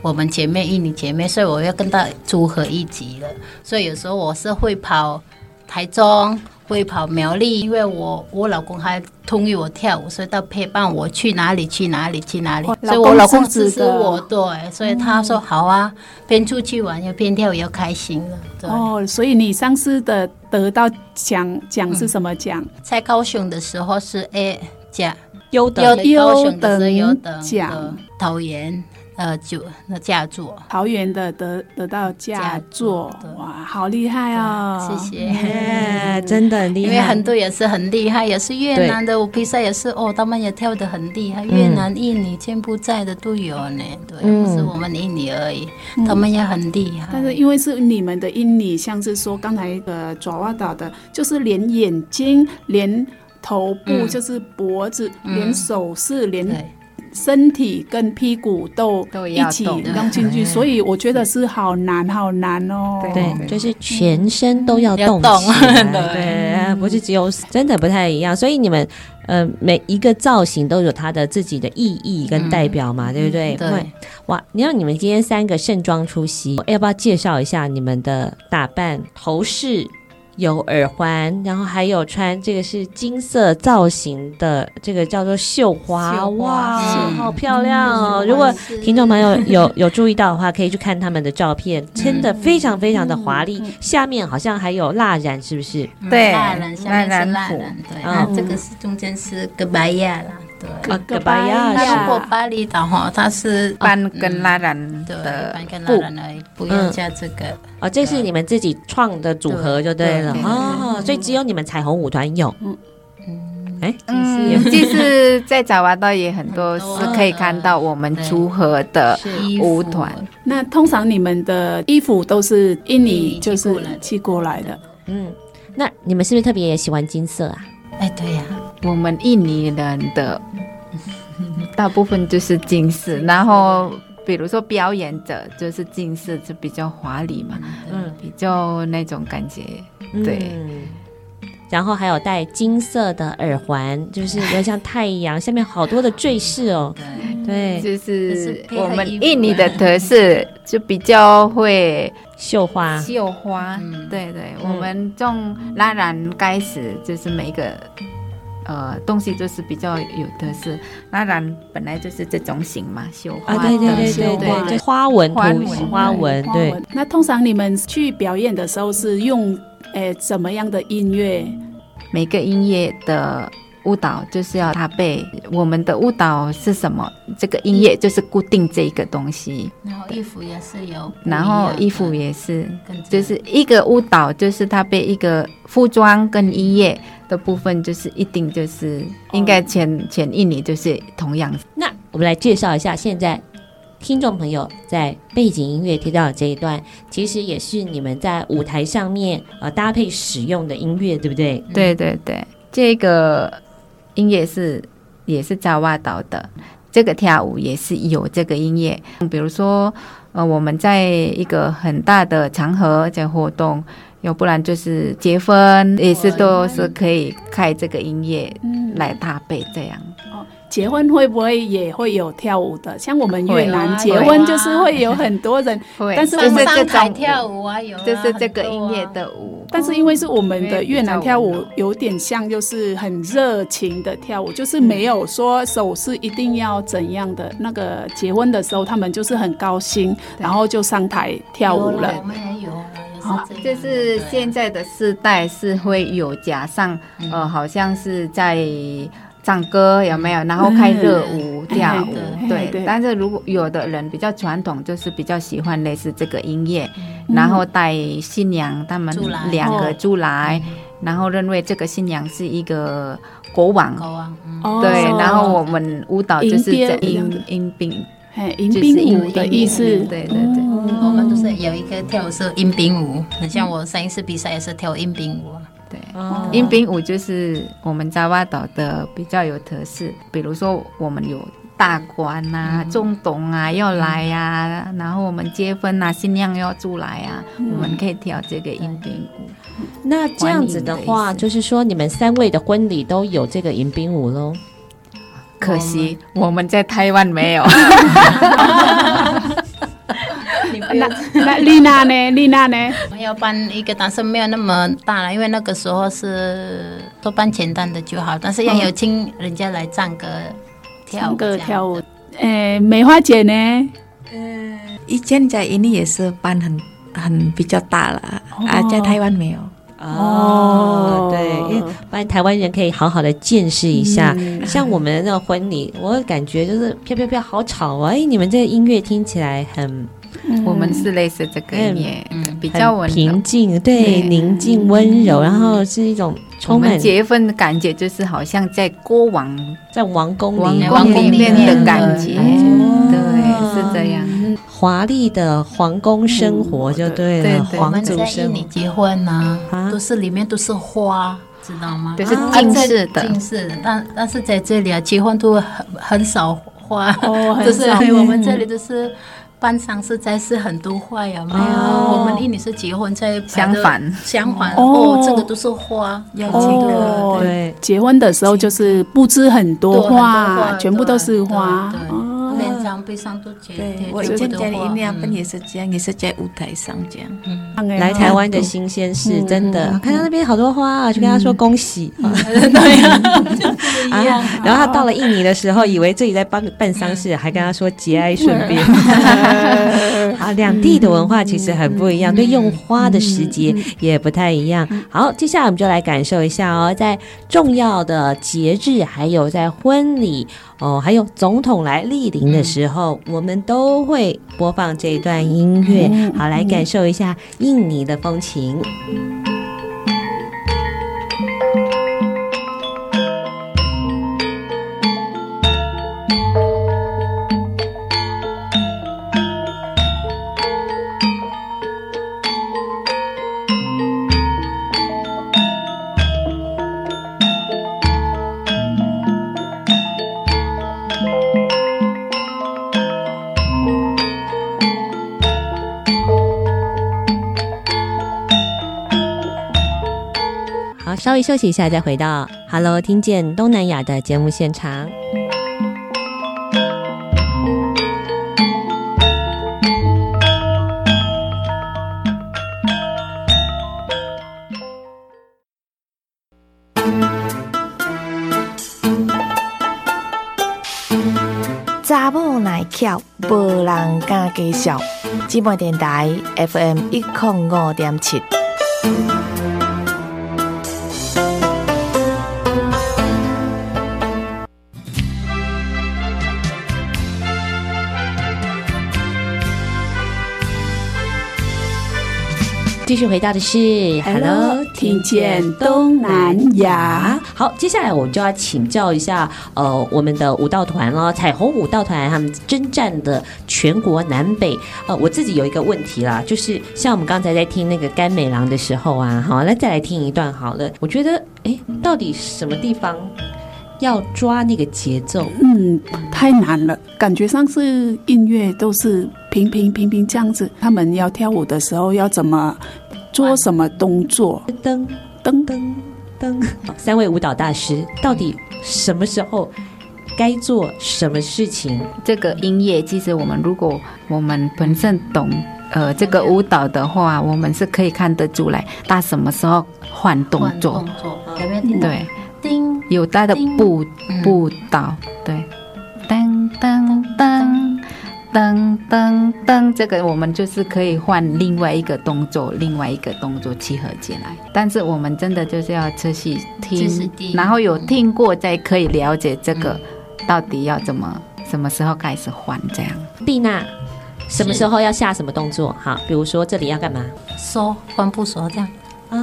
我们姐妹印尼姐妹，所以我要跟她组合一级了。所以有时候我是会跑台中。会跑苗栗，因为我我老公还同意我跳舞，所以他陪伴我去哪里去哪里去哪里。所以我老公支持我，对，所以他说好啊，边出去玩又边跳舞又开心了。哦，所以你上次的得到奖奖是什么奖？在高雄的时候是 A 奖，优等优等奖，桃园。呃，就那佳作，桃园的得得到佳作，哇，好厉害哦！谢谢，真的很厉害。因为很多也是很厉害，也是越南的舞比赛也是哦，他们也跳得很厉害。越南、印尼、柬埔寨的都有呢，对，不是我们印尼而已，他们也很厉害。但是因为是你们的印尼，像是说刚才呃爪哇岛的，就是连眼睛、连头部，就是脖子、连手势、连。身体跟屁股都一起弄进去，所以我觉得是好难，好难哦。对，就是全身都要动起来，对，(laughs) 不是只有真的不太一样。所以你们呃每一个造型都有它的自己的意义跟代表嘛，对不对？对。哇，你看你们今天三个盛装出席，要不要介绍一下你们的打扮头饰？有耳环，然后还有穿这个是金色造型的，这个叫做绣花，哇，好漂亮哦！如果听众朋友有有注意到的话，可以去看他们的照片，真的非常非常的华丽。下面好像还有蜡染，是不是？对，蜡染，下面是蜡染，对，啊，这个是中间是个白亚啦。啊，个巴亚，如果巴厘岛哈，它是班跟蜡染的，斑跟蜡染而已，不用加这个。哦，这是你们自己创的组合就对了哦，所以只有你们彩虹舞团有。嗯嗯，哎，嗯，其实在爪哇岛也很多是可以看到我们组合的舞团。那通常你们的衣服都是印尼就是寄过来的。嗯，那你们是不是特别也喜欢金色啊？哎，对呀。我们印尼人的大部分就是近视，然后比如说表演者就是近视，就比较华丽嘛，嗯，比较那种感觉，对。嗯、然后还有戴金色的耳环，就是有像太阳，下面好多的坠饰哦，对，对。就是我们印尼的特色，就比较会绣花，绣花，嗯、对对，嗯、我们从拉染开始，就是每个。呃东西就是比较有特色。那然本来就是这种型嘛，绣花啊，对对对对对，就花纹图花纹对。那通常你们去表演的时候是用诶怎么样的音乐？每个音乐的。舞蹈就是要搭配我们的舞蹈是什么？这个音乐就是固定这一个东西。然后衣服也是有，然后衣服也是，就是一个舞蹈就是搭配一个服装跟音乐的部分，就是一定就是应该前前一年就是同样。那我们来介绍一下，现在听众朋友在背景音乐听到的这一段，其实也是你们在舞台上面呃搭配使用的音乐，对不对？对对对，这个。音乐是也是在外岛的，这个跳舞也是有这个音乐。比如说，呃，我们在一个很大的场合在活动，要不然就是结婚，也是都是可以开这个音乐来搭配这样。结婚会不会也会有跳舞的？像我们越南结婚就是会有很多人，(laughs) 但是我们上台跳舞啊，有就是这个音乐的舞。但是因为是我们的越南跳舞有点像，就是很热情的跳舞，就是没有说手势一定要怎样的。那个结婚的时候，他们就是很高兴，然后就上台跳舞了。我们也有，好，就是现在的世代是会有加上，呃，好像是在。唱歌有没有？然后开热舞跳舞，嗯、对。对，但是如果有的人比较传统，就是比较喜欢类似这个音乐，嗯、然后带新娘他们两个出来，然后认为这个新娘是一个国王，国王，嗯、对。然后我们舞蹈就是这迎迎宾，迎宾舞的意思，对对对。嗯、我们都是有一个跳舞是迎宾舞，很像我上一次比赛也是跳迎宾舞。对，迎宾舞就是我们爪哇岛的比较有特色，比如说我们有大官啊、中董啊要来呀，然后我们结婚啊，新娘要住来啊，我们可以跳这个迎宾舞。那这样子的话，就是说你们三位的婚礼都有这个迎宾舞喽？可惜我们在台湾没有。那那丽娜呢？丽娜呢？我要办一个，但是没有那么大了，因为那个时候是都办简单的就好，但是要有请人家来唱歌、跳歌、跳舞。诶，梅花姐呢？嗯，以前在印尼也是办很很比较大了，啊，在台湾没有。哦，对，因为不然台湾人可以好好的见识一下，像我们的那个婚礼，我感觉就是飘飘飘，好吵啊！哎，你们这个音乐听起来很。我们是类似这个音乐，嗯，比较稳平静，对，宁静温柔，然后是一种充满结婚的感觉，就是好像在国王在王宫里王宫里面的感觉，对，是这样，华丽的皇宫生活就对了，皇族生活。你结婚呢，都是里面都是花，知道吗？都是近视的，金饰的，但但是在这里啊，结婚都很很少花，就是我们这里都是。班上实在是很多花呀，没有。我们印尼是结婚在相反，相反。哦，这个都是花，要这个对。结婚的时候就是布置很多花，全部都是花。脸上、背上都结。对，我以前在印尼那边也是这样，也是在舞台上这样。来台湾的新鲜事，真的。看到那边好多花啊，就跟他说恭喜。(laughs) 对呀，啊，(laughs) 然后他到了印尼的时候，以为自己在办办丧事，还跟他说节哀顺变。好，(laughs) 两地的文化其实很不一样，对用花的时节也不太一样。好，接下来我们就来感受一下哦，在重要的节日，还有在婚礼哦，还有总统来莅临的时候，我们都会播放这一段音乐。好，来感受一下印尼的风情。稍微休息一下，再回到 Hello，听见东南亚的节目现场。查某耐，无人敢介绍。芝电台 FM 一五点七。继续回到的是 Hello，听见东南亚。好，接下来我们就要请教一下，呃，我们的舞蹈团了，彩虹舞蹈团，他们征战的全国南北。呃，我自己有一个问题啦，就是像我们刚才在听那个甘美郎的时候啊，好，那再来听一段好了。我觉得，哎，到底什么地方要抓那个节奏？嗯，太难了，感觉上是音乐都是。平平平平这样子，他们要跳舞的时候要怎么做什么动作？噔噔噔噔，三位舞蹈大师到底什么时候该做什么事情？这个音乐，其实我们如果我们本身懂呃这个舞蹈的话，我们是可以看得出来，他什么时候换动作？动作有没有听到？对，叮，有带的步步蹈，对，噔噔噔。噔噔噔，这个我们就是可以换另外一个动作，另外一个动作契合进来。但是我们真的就是要仔细听，然后有听过再可以了解这个到底要怎么，什么时候开始换这样。蒂娜，什么时候要下什么动作？好，比如说这里要干嘛？收，换步收这样。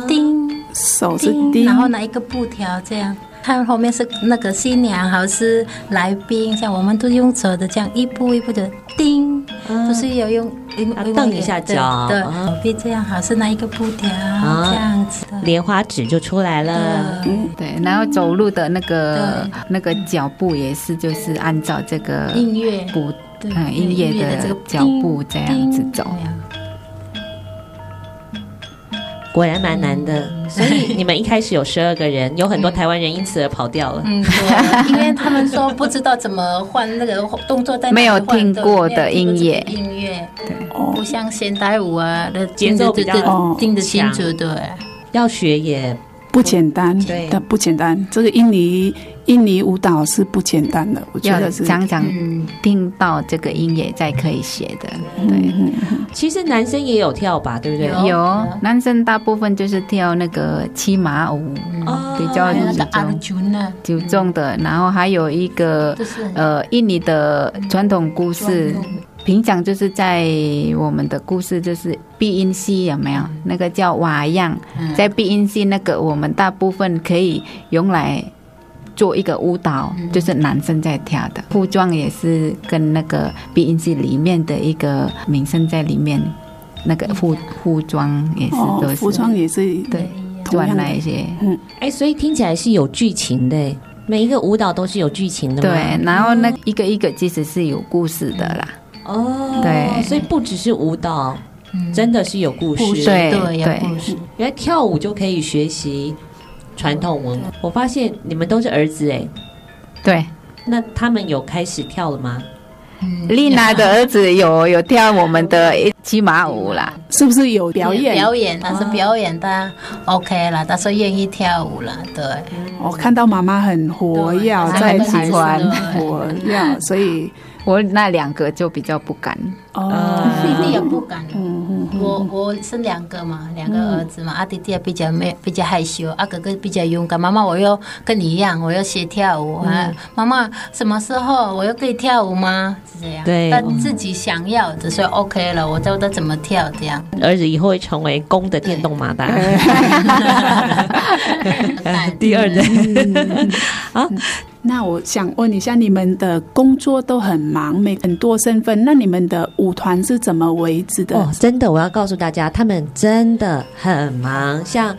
叮，手是叮，然后拿一个布条这样。看后面是那个新娘还是来宾，像我们都用走的这样一步一步的叮，嗯、都是要用蹬一下脚，对，手臂这样，还是那一个布条、啊、这样子。的，莲花指就出来了。对，对，然后走路的那个那个脚步也是，就是按照这个音乐。步，嗯，音乐的这个脚步这样子走。果然蛮难的，所以你们一开始有十二个人，有很多台湾人因此而跑掉了。嗯，对，因为他们说不知道怎么换那个 (laughs) 动作，但没有听过的音乐，音乐对，不像现代舞啊的节奏比较听得清楚，对，要学也不简单，对，不简单。这个印尼。印尼舞蹈是不简单的，我觉得是常常听到这个音乐才可以学的。对，其实男生也有跳吧，对不对？有，男生大部分就是跳那个骑马舞，比较九重的。然后还有一个呃，印尼的传统故事，平常就是在我们的故事就是 BNC 有没有？那个叫瓦样，在 BNC 那个我们大部分可以用来。做一个舞蹈，就是男生在跳的，服装也是跟那个 BNC 里面的一个名声在里面，那个服服装也是都是，服装也是对，转那一些，嗯，哎，所以听起来是有剧情的，每一个舞蹈都是有剧情的，对，然后那一个一个其实是有故事的啦，哦，对，所以不只是舞蹈，真的是有故事，对对，原来跳舞就可以学习。传统文化，我发现你们都是儿子哎，对，那他们有开始跳了吗？丽娜的儿子有有跳我们的骑马舞啦，是不是有表演？表演，但是表演的，OK 了，他说愿意跳舞了，对。我看到妈妈很活跃在台湾，活跃，所以。我那两个就比较不敢。哦，(laughs) 弟弟也不敢。嗯嗯，我我生两个嘛，两个儿子嘛，阿弟弟也比较没比较害羞，阿哥哥比较勇敢。妈妈，我要跟你一样，我要学跳舞啊！妈妈，什么时候我又可以跳舞吗？是这样。对，他自己想要的，所以 OK 了，我教他怎么跳，这样。儿子以后会成为公的电动马达。(laughs) (laughs) 第二代。啊。那我想问一下，你们的工作都很忙，没很多身份，那你们的舞团是怎么维持的？哦，真的，我要告诉大家，他们真的很忙，像。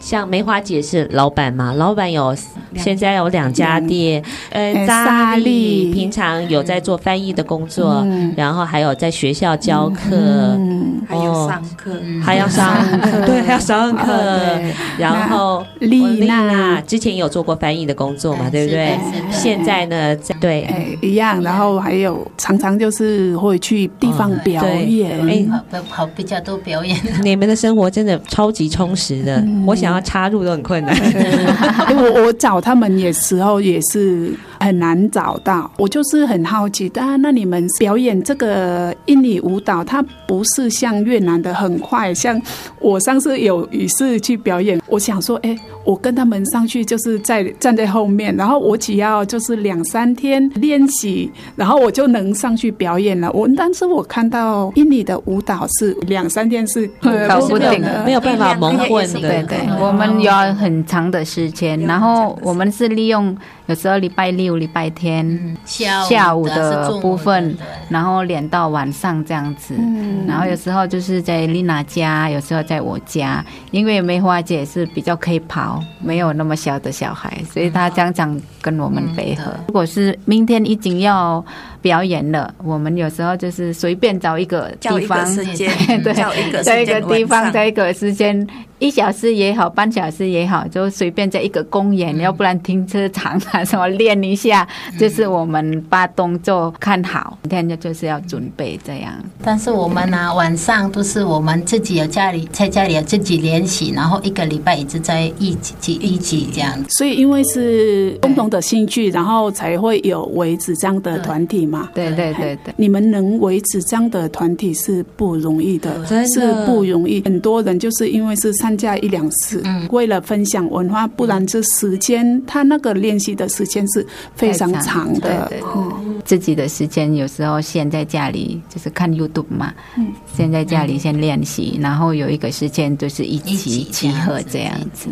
像梅花姐是老板嘛？老板有现在有两家店，呃，莎莉。平常有在做翻译的工作，然后还有在学校教课，还有上课，还要上课，对，还要上课。然后丽娜。之前有做过翻译的工作嘛？对不对？现在呢，对，一样。然后还有常常就是会去地方表演，哎，跑比较多表演。你们的生活真的超级充实的，我想。要插入都很困难。(laughs) (laughs) 我我找他们也时候也是很难找到。我就是很好奇，当然，那你们表演这个印尼舞蹈，它不是像越南的很快，像我上次有一次去表演，我想说，哎，我跟他们上去就是在站在后面，然后我只要就是两三天练习，然后我就能上去表演了。我但是我看到印尼的舞蹈是两三天 (laughs) 是搞不定的，没有办法蒙混的。对对，我们有很长的时间，然后我们是利用。有时候礼拜六、礼拜天、嗯、下午的部分，然后连到晚上这样子。嗯、然后有时候就是在丽娜家，有时候在我家，因为梅花姐是比较可以跑，没有那么小的小孩，所以她常常跟我们配合。嗯、如果是明天已经要表演了，我们有时候就是随便找一个地方，时间 (laughs) 对，找一个地方，在一个时间。一小时也好，半小时也好，就随便在一个公园，嗯、要不然停车场啊什么练一下，嗯、就是我们把动作看好。明天就就是要准备这样。但是我们呢、啊，晚上都是我们自己有家里在家里有自己练习，然后一个礼拜一直在一起一起这样。所以因为是共同的兴趣，然后才会有维持这样的团体嘛。对对对对，你们能维持这样的团体是不容易的，的是不容易。很多人就是因为是参加一两次，嗯，为了分享文化，不然这时间他那个练习的时间是非常长的。对对，嗯，自己的时间有时候先在家里就是看 YouTube 嘛，嗯，先在家里先练习，然后有一个时间就是一起集合这样子。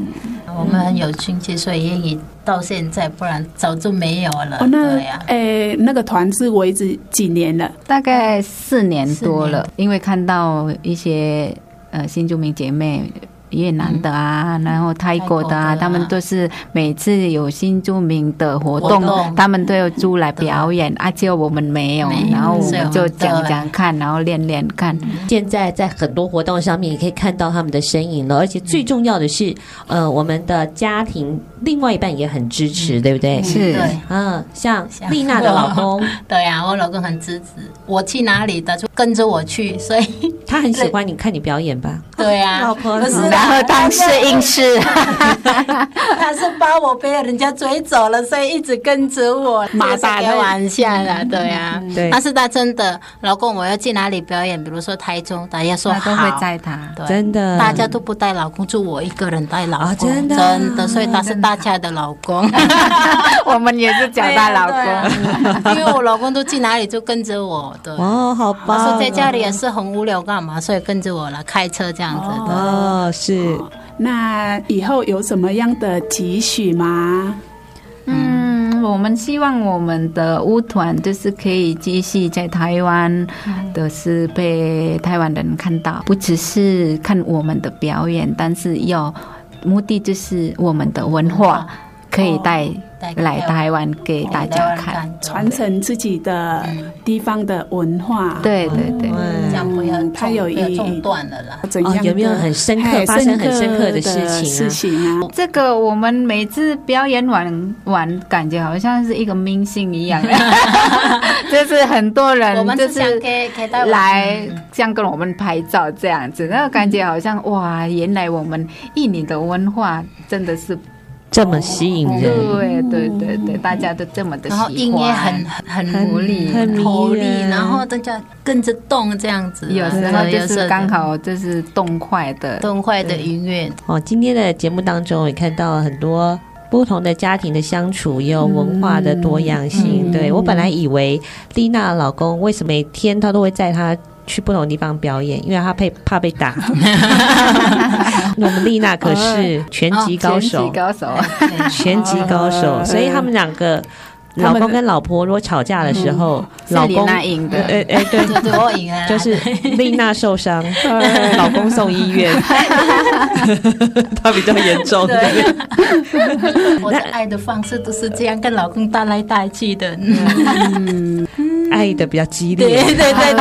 我们很有兴趣，所以愿意到现在，不然早就没有了。哦，那诶，那个团是维持几年了？大概四年多了，因为看到一些呃新住民姐妹。越南的啊，嗯、然后泰国的啊，的啊。他们都是每次有新著名的活动，活动。他们都要租来表演，而且、啊、我们没有，没然后我们就讲讲看，然后练练看。现在在很多活动上面也可以看到他们的身影了，而且最重要的是，嗯、呃，我们的家庭另外一半也很支持，嗯、对不对？是，嗯，像丽娜的老公，(laughs) 对呀、啊，我老公很支持，我去哪里的就跟着我去，所以他很喜欢你看你表演吧？(laughs) 对呀、啊，老婆是。然后当摄影师，(laughs) 他是把我被人家追走了，所以一直跟着我。马大开玩笑啦，对呀，对。但是他真的，老公，我要去哪里表演？比如说台中，大家说好，都会载他。真的，大家都不带老公，就我一个人带老公。真的，真的，所以他是大家的老公。(laughs) 我们也是叫他老公，因为我老公都去哪里就跟着我。对，哦，好棒。说在家里也是很无聊，干嘛？所以跟着我来，开车这样子的。哦，是，那以后有什么样的期许吗？嗯，我们希望我们的舞团就是可以继续在台湾，都是被台湾人看到，不只是看我们的表演，但是要目的就是我们的文化可以带。来台湾给大家看，传承自己的地方的文化。对对对，这样不要太有意中断了啦。怎样？有没有很深刻发生很深刻的事情？事情啊，这个我们每次表演完完，感觉好像是一个明星一样，(laughs) 就是很多人就是来像跟我们拍照这样子，那个感觉好像哇，原来我们印尼的文化真的是。这么吸引人，对对对对，大家都这么的喜欢，然后音乐很很活力，很活力，然后大家跟着动这样子，有时候就是刚好就是动快的动快的音乐。哦，今天的节目当中也看到很多不同的家庭的相处，也有文化的多样性。对，我本来以为丽娜老公为什么每天他都会在他。去不同地方表演，因为他怕怕被打。(laughs) 我们丽娜可是拳击高手，高手，(laughs) 拳击高手，所以他们两个老公跟老婆如果吵架的时候，老公赢的，哎哎，对，(laughs) 我赢啊，就是丽娜受伤，老公送医院，他比较严重。我的爱的方式都是这样，跟老公带来带去的。爱的比较激烈，对对对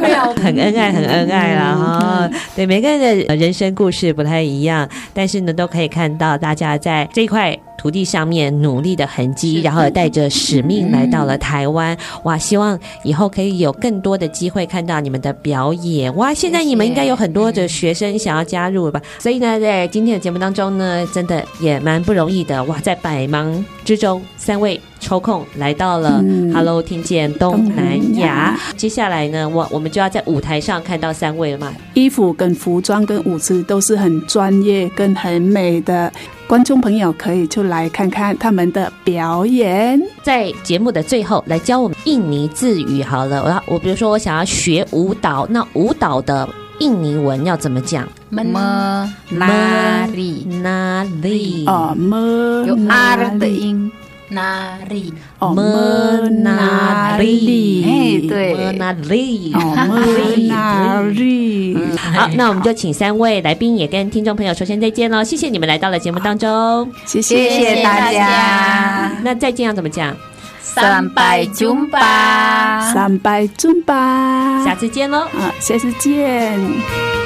对，(laughs) 很恩爱，很恩爱啦哈。对，每个人的人生故事不太一样，但是呢，都可以看到大家在这一块土地上面努力的痕迹，然后带着使命来到了台湾。嗯、哇，希望以后可以有更多的机会看到你们的表演。哇，现在你们应该有很多的学生想要加入了吧？所以呢，在今天的节目当中呢，真的也蛮不容易的。哇，在百忙之中，三位抽空来到了 Hello，听见东南亚。接下来呢，我我们就要在舞台上看到三位了嘛？衣服跟服装跟舞姿都是很专业跟很美的。观众朋友可以出来看看他们的表演。在节目的最后，来教我们印尼字语好了。我要我比如说我想要学舞蹈，那舞蹈的印尼文要怎么讲？么哪里哪里啊么有 R 的音。哪里？哦，么哪里？哎，对，么哪里？哦，么哪里？好，那我们就请三位来宾也跟听众朋友说声再见喽！谢谢你们来到了节目当中，谢谢大家。那再见要怎么讲？三拜尊巴，三拜尊巴，下次见喽！啊，下次见。